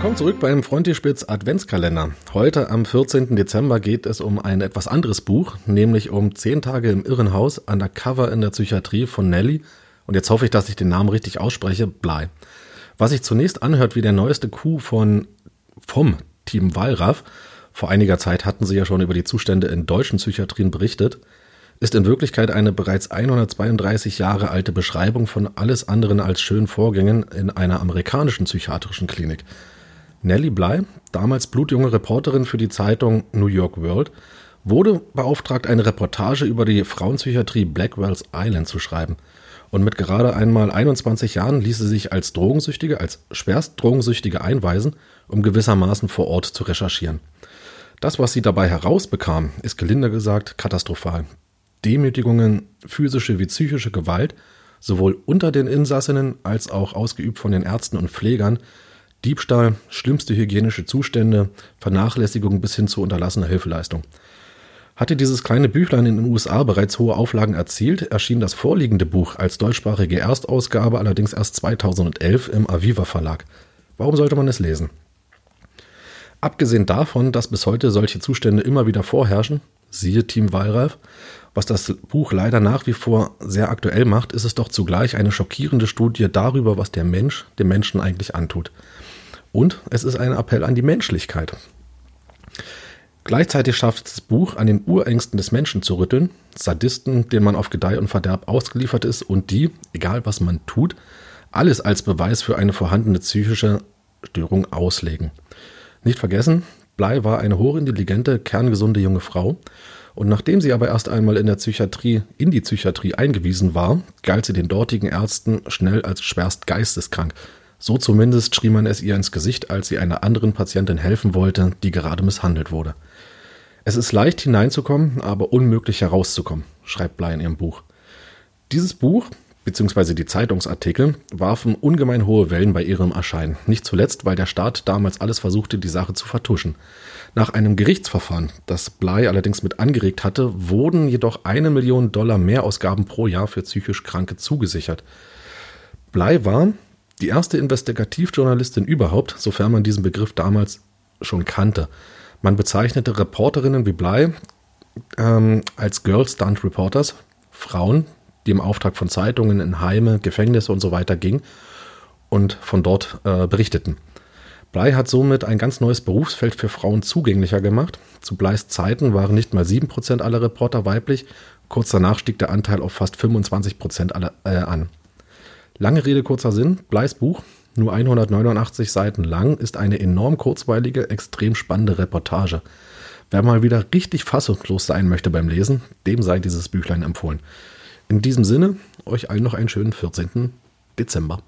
Willkommen zurück beim Frontispitz Adventskalender. Heute am 14. Dezember geht es um ein etwas anderes Buch, nämlich um 10 Tage im Irrenhaus Undercover in der Psychiatrie von Nelly. Und jetzt hoffe ich, dass ich den Namen richtig ausspreche, Blei. Was sich zunächst anhört wie der neueste Coup von, vom Team Wallraff, vor einiger Zeit hatten sie ja schon über die Zustände in deutschen Psychiatrien berichtet, ist in Wirklichkeit eine bereits 132 Jahre alte Beschreibung von alles anderen als schönen Vorgängen in einer amerikanischen psychiatrischen Klinik. Nellie Bly, damals blutjunge Reporterin für die Zeitung New York World, wurde beauftragt, eine Reportage über die Frauenpsychiatrie Blackwell's Island zu schreiben. Und mit gerade einmal 21 Jahren ließ sie sich als Drogensüchtige, als schwerst Drogensüchtige einweisen, um gewissermaßen vor Ort zu recherchieren. Das, was sie dabei herausbekam, ist gelinde gesagt katastrophal. Demütigungen, physische wie psychische Gewalt, sowohl unter den Insassinnen als auch ausgeübt von den Ärzten und Pflegern, Diebstahl, schlimmste hygienische Zustände, Vernachlässigung bis hin zu unterlassener Hilfeleistung. Hatte dieses kleine Büchlein in den USA bereits hohe Auflagen erzielt, erschien das vorliegende Buch als deutschsprachige Erstausgabe allerdings erst 2011 im Aviva Verlag. Warum sollte man es lesen? Abgesehen davon, dass bis heute solche Zustände immer wieder vorherrschen, siehe Team Wallreif, was das Buch leider nach wie vor sehr aktuell macht, ist es doch zugleich eine schockierende Studie darüber, was der Mensch dem Menschen eigentlich antut. Und es ist ein Appell an die Menschlichkeit. Gleichzeitig schafft das Buch an den Urängsten des Menschen zu rütteln, Sadisten, denen man auf Gedeih und Verderb ausgeliefert ist und die, egal was man tut, alles als Beweis für eine vorhandene psychische Störung auslegen. Nicht vergessen, Blei war eine hochintelligente, kerngesunde junge Frau und nachdem sie aber erst einmal in der Psychiatrie, in die Psychiatrie eingewiesen war, galt sie den dortigen Ärzten schnell als schwerst geisteskrank, so zumindest schrie man es ihr ins Gesicht, als sie einer anderen Patientin helfen wollte, die gerade misshandelt wurde. Es ist leicht hineinzukommen, aber unmöglich herauszukommen, schreibt Blei in ihrem Buch. Dieses Buch, beziehungsweise die Zeitungsartikel, warfen ungemein hohe Wellen bei ihrem Erscheinen. Nicht zuletzt, weil der Staat damals alles versuchte, die Sache zu vertuschen. Nach einem Gerichtsverfahren, das Blei allerdings mit angeregt hatte, wurden jedoch eine Million Dollar Mehrausgaben pro Jahr für psychisch Kranke zugesichert. Blei war, die erste Investigativjournalistin überhaupt, sofern man diesen Begriff damals schon kannte. Man bezeichnete Reporterinnen wie Bly ähm, als Girl Stunt Reporters, Frauen, die im Auftrag von Zeitungen in Heime, Gefängnisse und so weiter gingen und von dort äh, berichteten. Blei hat somit ein ganz neues Berufsfeld für Frauen zugänglicher gemacht. Zu Bleis Zeiten waren nicht mal 7% aller Reporter weiblich, kurz danach stieg der Anteil auf fast 25% aller, äh, an. Lange Rede, kurzer Sinn. Bleis Buch, nur 189 Seiten lang, ist eine enorm kurzweilige, extrem spannende Reportage. Wer mal wieder richtig fassungslos sein möchte beim Lesen, dem sei dieses Büchlein empfohlen. In diesem Sinne, euch allen noch einen schönen 14. Dezember.